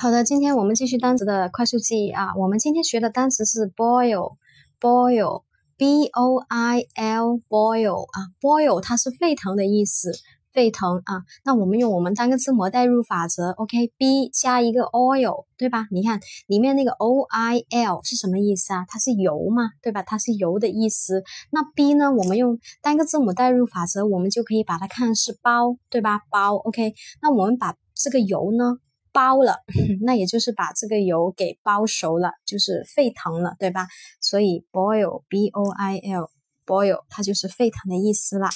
好的，今天我们继续单词的快速记忆啊。我们今天学的单词是 boil，boil，b o i l，boil 啊，boil 它是沸腾的意思，沸腾啊。那我们用我们单个字母代入法则，OK，b 加一个 oil，对吧？你看里面那个 o i l 是什么意思啊？它是油嘛，对吧？它是油的意思。那 b 呢？我们用单个字母代入法则，我们就可以把它看是包，对吧？包，OK。那我们把这个油呢？包了，那也就是把这个油给包熟了，就是沸腾了，对吧？所以 boil b o i l boil 它就是沸腾的意思了。